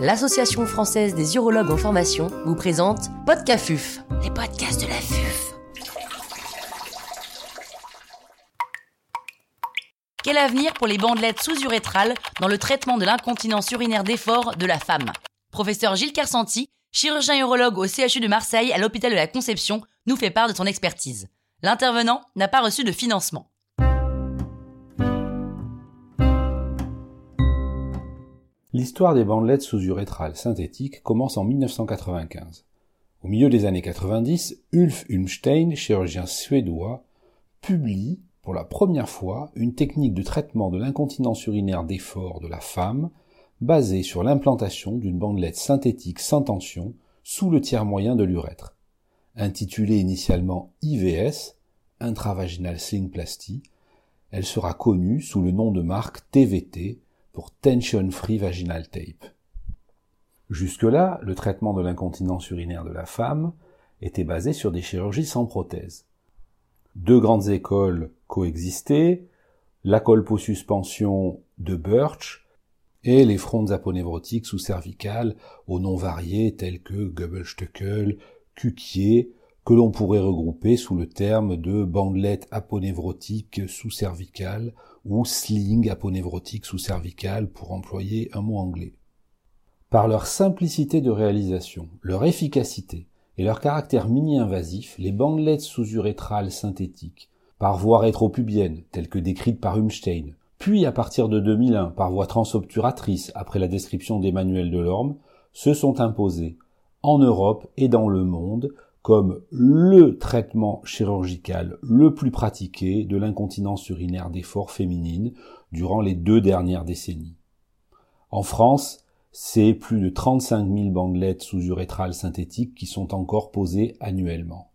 l'Association française des urologues en formation vous présente Podcafuf, les podcasts de la FUF. Quel avenir pour les bandelettes sous-urétrales dans le traitement de l'incontinence urinaire d'effort de la femme? Professeur Gilles Kersanti, chirurgien urologue au CHU de Marseille à l'hôpital de la Conception, nous fait part de son expertise. L'intervenant n'a pas reçu de financement. L'histoire des bandelettes sous-urétrales synthétiques commence en 1995. Au milieu des années 90, Ulf Ulmstein, chirurgien suédois, publie pour la première fois une technique de traitement de l'incontinence urinaire d'effort de la femme basée sur l'implantation d'une bandelette synthétique sans tension sous le tiers moyen de l'urètre. Intitulée initialement IVS, intravaginal plasty, elle sera connue sous le nom de marque TVT pour Tension Free Vaginal Tape. Jusque-là, le traitement de l'incontinence urinaire de la femme était basé sur des chirurgies sans prothèse. Deux grandes écoles coexistaient, la colposuspension de Birch et les frondes aponévrotiques sous-cervicales aux noms variés tels que Gubbelstuckel, Cuquier, que l'on pourrait regrouper sous le terme de bandelette aponévrotique sous-cervicale ou sling aponévrotique sous-cervical pour employer un mot anglais. Par leur simplicité de réalisation, leur efficacité et leur caractère mini-invasif, les bandelettes sous-urétrales synthétiques, par voie rétropubienne, telles que décrites par Humstein, puis à partir de 2001 par voie transobturatrice après la description d'Emmanuel Delorme, se sont imposées en Europe et dans le monde comme le traitement chirurgical le plus pratiqué de l'incontinence urinaire d'effort féminine durant les deux dernières décennies. En France, c'est plus de 35 000 bandelettes sous-urétrales synthétiques qui sont encore posées annuellement.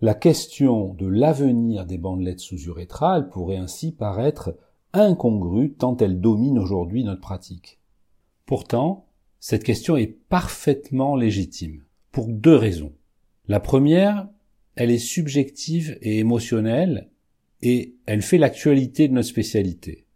La question de l'avenir des bandelettes sous-urétrales pourrait ainsi paraître incongrue tant elle domine aujourd'hui notre pratique. Pourtant, cette question est parfaitement légitime, pour deux raisons. La première, elle est subjective et émotionnelle, et elle fait l'actualité de notre spécialité.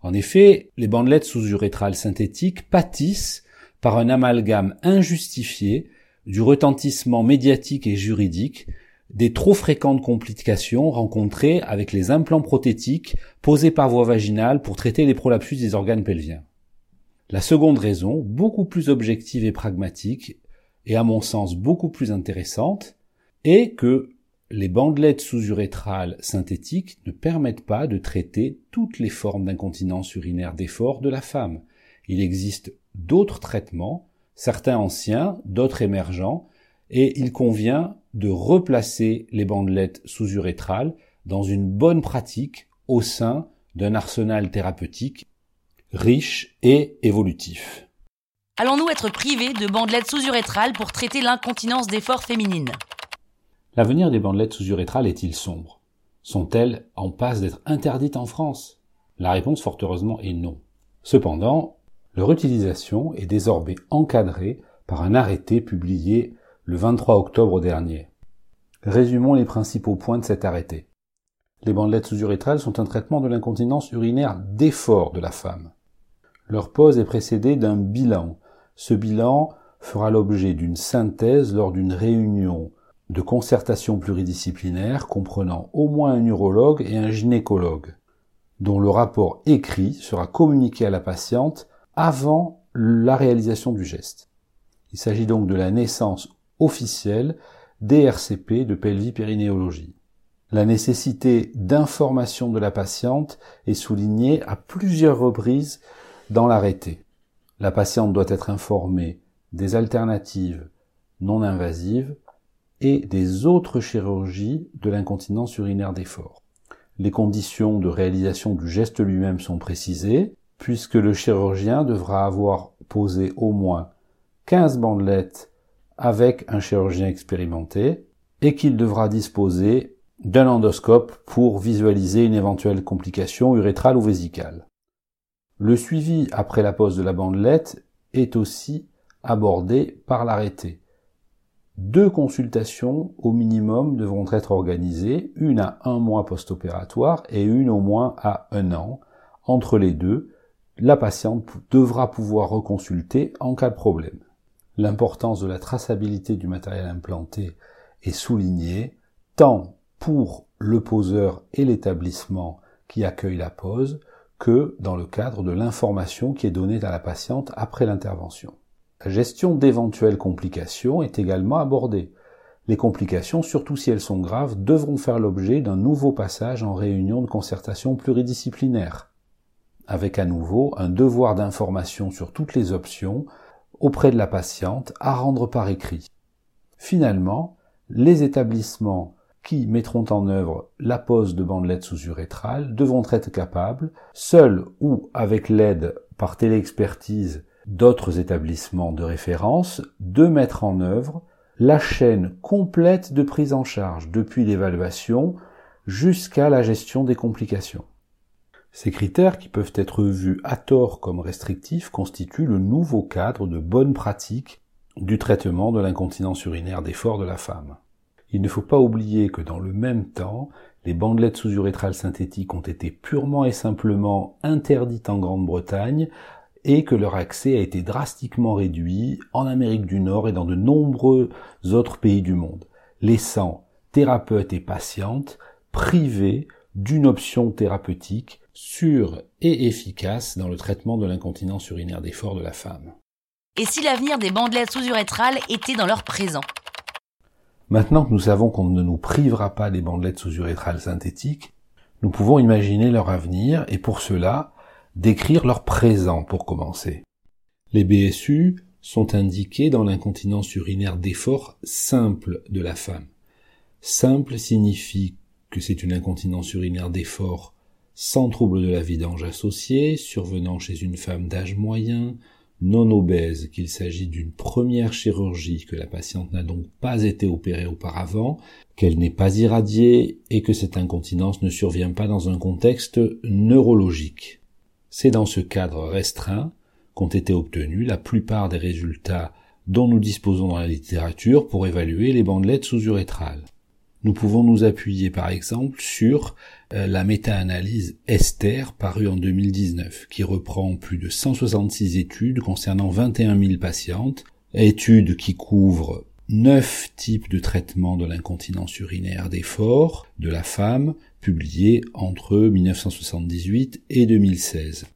En effet, les bandelettes sous-urétrales synthétiques pâtissent par un amalgame injustifié du retentissement médiatique et juridique des trop fréquentes complications rencontrées avec les implants prothétiques posés par voie vaginale pour traiter les prolapsus des organes pelviens. La seconde raison, beaucoup plus objective et pragmatique, et à mon sens beaucoup plus intéressante, est que les bandelettes sous-urétrales synthétiques ne permettent pas de traiter toutes les formes d'incontinence urinaire d'effort de la femme. Il existe d'autres traitements, certains anciens, d'autres émergents, et il convient de replacer les bandelettes sous-urétrales dans une bonne pratique au sein d'un arsenal thérapeutique riche et évolutif. Allons-nous être privés de bandelettes sous-urétrales pour traiter l'incontinence d'effort féminine L'avenir des bandelettes sous-urétrales est-il sombre? Sont-elles en passe d'être interdites en France? La réponse fort heureusement est non. Cependant, leur utilisation est désormais encadrée par un arrêté publié le 23 octobre dernier. Résumons les principaux points de cet arrêté. Les bandelettes sous-urétrales sont un traitement de l'incontinence urinaire d'effort de la femme. Leur pose est précédée d'un bilan ce bilan fera l'objet d'une synthèse lors d'une réunion de concertation pluridisciplinaire comprenant au moins un urologue et un gynécologue, dont le rapport écrit sera communiqué à la patiente avant la réalisation du geste. Il s'agit donc de la naissance officielle d'ERCP de pelvipérinéologie. La nécessité d'information de la patiente est soulignée à plusieurs reprises dans l'arrêté. La patiente doit être informée des alternatives non invasives et des autres chirurgies de l'incontinence urinaire d'effort. Les conditions de réalisation du geste lui-même sont précisées, puisque le chirurgien devra avoir posé au moins 15 bandelettes avec un chirurgien expérimenté et qu'il devra disposer d'un endoscope pour visualiser une éventuelle complication urétrale ou vésicale. Le suivi après la pose de la bandelette est aussi abordé par l'arrêté. Deux consultations au minimum devront être organisées, une à un mois post-opératoire et une au moins à un an. Entre les deux, la patiente devra pouvoir reconsulter en cas de problème. L'importance de la traçabilité du matériel implanté est soulignée tant pour le poseur et l'établissement qui accueille la pose que dans le cadre de l'information qui est donnée à la patiente après l'intervention. La gestion d'éventuelles complications est également abordée. Les complications, surtout si elles sont graves, devront faire l'objet d'un nouveau passage en réunion de concertation pluridisciplinaire, avec à nouveau un devoir d'information sur toutes les options auprès de la patiente à rendre par écrit. Finalement, les établissements qui mettront en œuvre la pose de bandelettes sous-urétrales devront être capables, seuls ou avec l'aide par téléexpertise d'autres établissements de référence, de mettre en œuvre la chaîne complète de prise en charge, depuis l'évaluation jusqu'à la gestion des complications. Ces critères, qui peuvent être vus à tort comme restrictifs, constituent le nouveau cadre de bonne pratique du traitement de l'incontinence urinaire d'effort de la femme. Il ne faut pas oublier que dans le même temps, les bandelettes sous-urétrales synthétiques ont été purement et simplement interdites en Grande-Bretagne et que leur accès a été drastiquement réduit en Amérique du Nord et dans de nombreux autres pays du monde, laissant thérapeutes et patientes privés d'une option thérapeutique sûre et efficace dans le traitement de l'incontinence urinaire d'effort de la femme. Et si l'avenir des bandelettes sous-urétrales était dans leur présent? Maintenant que nous savons qu'on ne nous privera pas des bandelettes sous-urétrales synthétiques, nous pouvons imaginer leur avenir et pour cela décrire leur présent pour commencer. Les BSU sont indiqués dans l'incontinence urinaire d'effort simple de la femme. Simple signifie que c'est une incontinence urinaire d'effort sans trouble de la vidange associé, survenant chez une femme d'âge moyen, non obèse, qu'il s'agit d'une première chirurgie, que la patiente n'a donc pas été opérée auparavant, qu'elle n'est pas irradiée et que cette incontinence ne survient pas dans un contexte neurologique. C'est dans ce cadre restreint qu'ont été obtenus la plupart des résultats dont nous disposons dans la littérature pour évaluer les bandelettes sous-urétrales. Nous pouvons nous appuyer par exemple sur euh, la méta-analyse Esther parue en 2019 qui reprend plus de 166 études concernant 21 000 patientes, études qui couvrent neuf types de traitements de l'incontinence urinaire d'effort de la femme publiés entre 1978 et 2016.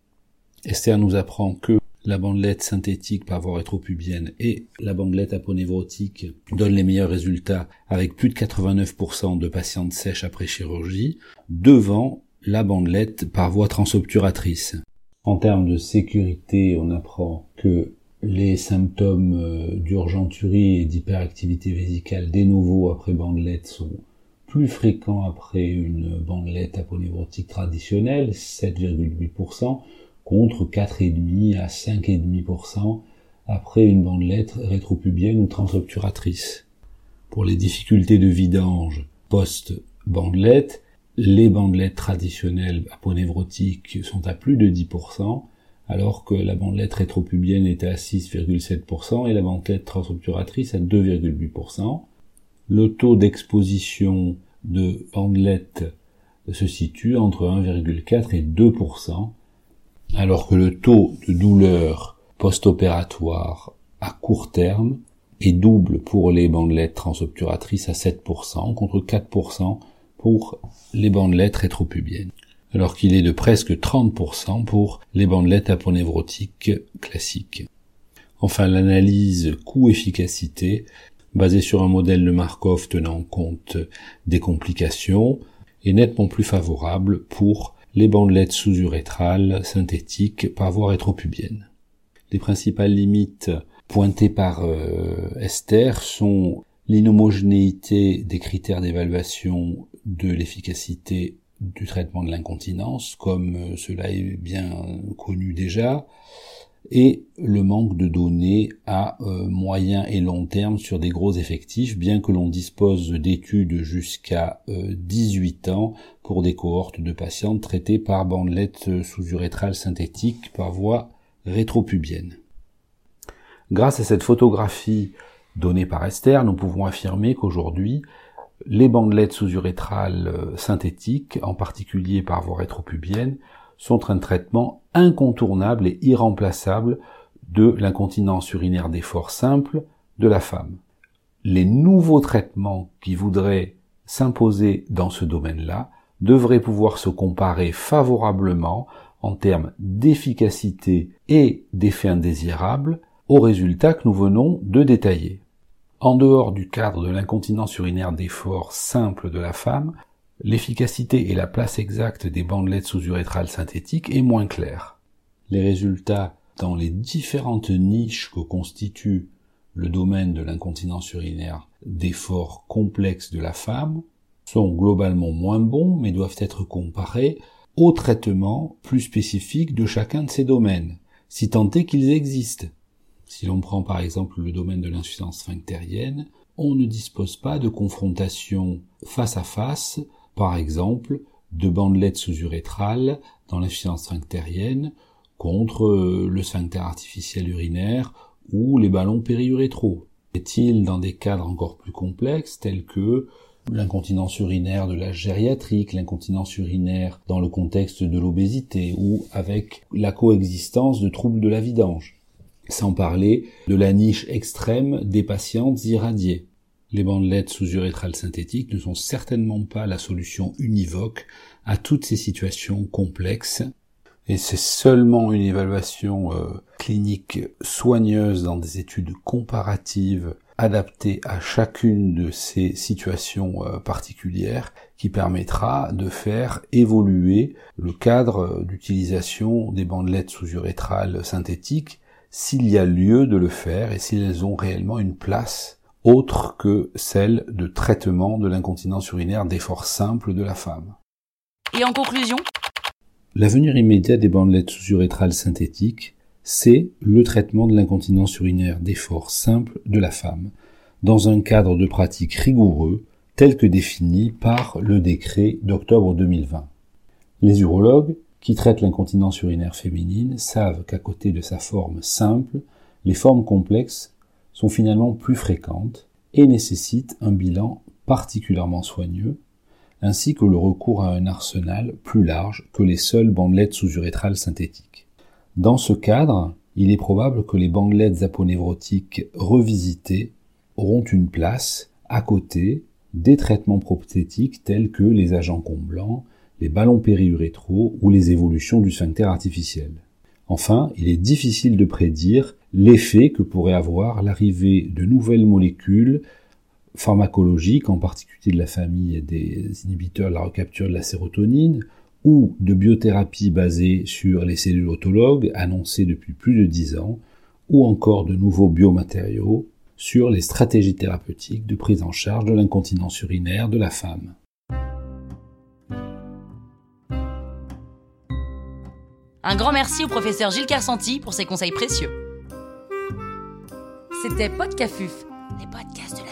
Esther nous apprend que la bandelette synthétique par voie rétropubienne et la bandelette aponévrotique donnent les meilleurs résultats avec plus de 89% de patientes sèches après chirurgie devant la bandelette par voie transobturatrice. En termes de sécurité, on apprend que les symptômes euh, d'urgenturie et d'hyperactivité vésicale des nouveaux après bandelette sont plus fréquents après une bandelette aponévrotique traditionnelle, 7,8%, contre 4,5 à 5,5% après une bandelette rétropubienne ou transobturatrice. Pour les difficultés de vidange post-bandelette, les bandelettes traditionnelles aponévrotiques sont à plus de 10%, alors que la bandelette rétropubienne est à 6,7% et la bandelette transobturatrice à 2,8%. Le taux d'exposition de bandelettes se situe entre 1,4 et 2%, alors que le taux de douleur post-opératoire à court terme est double pour les bandelettes transobturatrices à 7% contre 4% pour les bandelettes rétropubiennes, alors qu'il est de presque 30% pour les bandelettes aponévrotiques classiques. Enfin, l'analyse coût-efficacité, basée sur un modèle de Markov tenant compte des complications, est nettement plus favorable pour les bandelettes sous-urétrales synthétiques par voie rétropubienne. Les principales limites pointées par euh, Esther sont l'inhomogénéité des critères d'évaluation de l'efficacité du traitement de l'incontinence, comme euh, cela est bien connu déjà, et le manque de données à euh, moyen et long terme sur des gros effectifs, bien que l'on dispose d'études jusqu'à 18 euh, ans pour des cohortes de patientes traitées par bandelettes sous-urétrales synthétiques par voie rétropubienne. Grâce à cette photographie donnée par Esther, nous pouvons affirmer qu'aujourd'hui, les bandelettes sous-urétrales euh, synthétiques, en particulier par voie rétropubienne, sont un traitement incontournable et irremplaçable de l'incontinence urinaire d'effort simple de la femme. Les nouveaux traitements qui voudraient s'imposer dans ce domaine-là devraient pouvoir se comparer favorablement en termes d'efficacité et d'effets indésirables aux résultats que nous venons de détailler. En dehors du cadre de l'incontinence urinaire d'effort simple de la femme, l'efficacité et la place exacte des bandelettes sous-urétrales synthétiques est moins claire. Les résultats dans les différentes niches que constitue le domaine de l'incontinence urinaire d'effort complexe de la femme sont globalement moins bons mais doivent être comparés aux traitements plus spécifiques de chacun de ces domaines, si tant est qu'ils existent. Si l'on prend par exemple le domaine de l'insuffisance sphinctérienne, on ne dispose pas de confrontation face à face, par exemple, de bandelettes sous-urétrales dans l'insuffisance sphinctérienne contre le sphincter artificiel urinaire ou les ballons périurétraux. Est-il dans des cadres encore plus complexes tels que l'incontinence urinaire de la gériatrique, l'incontinence urinaire dans le contexte de l'obésité ou avec la coexistence de troubles de la vidange? Sans parler de la niche extrême des patientes irradiées. Les bandelettes sous-urétrales synthétiques ne sont certainement pas la solution univoque à toutes ces situations complexes. Et c'est seulement une évaluation euh, clinique soigneuse dans des études comparatives adaptées à chacune de ces situations euh, particulières qui permettra de faire évoluer le cadre d'utilisation des bandelettes sous-urétrales synthétiques s'il y a lieu de le faire et si elles ont réellement une place autre que celle de traitement de l'incontinence urinaire d'effort simple de la femme. Et en conclusion, L'avenir immédiat des bandelettes sous-urétrales synthétiques, c'est le traitement de l'incontinence urinaire d'effort simple de la femme, dans un cadre de pratique rigoureux tel que défini par le décret d'octobre 2020. Les urologues, qui traitent l'incontinence urinaire féminine, savent qu'à côté de sa forme simple, les formes complexes sont finalement plus fréquentes et nécessitent un bilan particulièrement soigneux ainsi que le recours à un arsenal plus large que les seules bandelettes sous-urétrales synthétiques. Dans ce cadre, il est probable que les bandelettes aponévrotiques revisitées auront une place à côté des traitements prothétiques tels que les agents comblants, les ballons périurétraux ou les évolutions du sphincter artificiel. Enfin, il est difficile de prédire l'effet que pourrait avoir l'arrivée de nouvelles molécules pharmacologiques, en particulier de la famille des inhibiteurs de la recapture de la sérotonine, ou de biothérapie basée sur les cellules autologues annoncées depuis plus de dix ans, ou encore de nouveaux biomatériaux sur les stratégies thérapeutiques de prise en charge de l'incontinence urinaire de la femme. Un grand merci au professeur Gilles Carsanti pour ses conseils précieux. C'était Podcafuf, les podcasts de la.